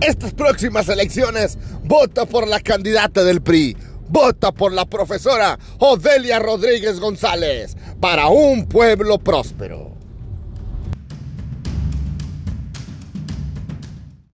Estas próximas elecciones, vota por la candidata del PRI. Vota por la profesora Odelia Rodríguez González para un pueblo próspero.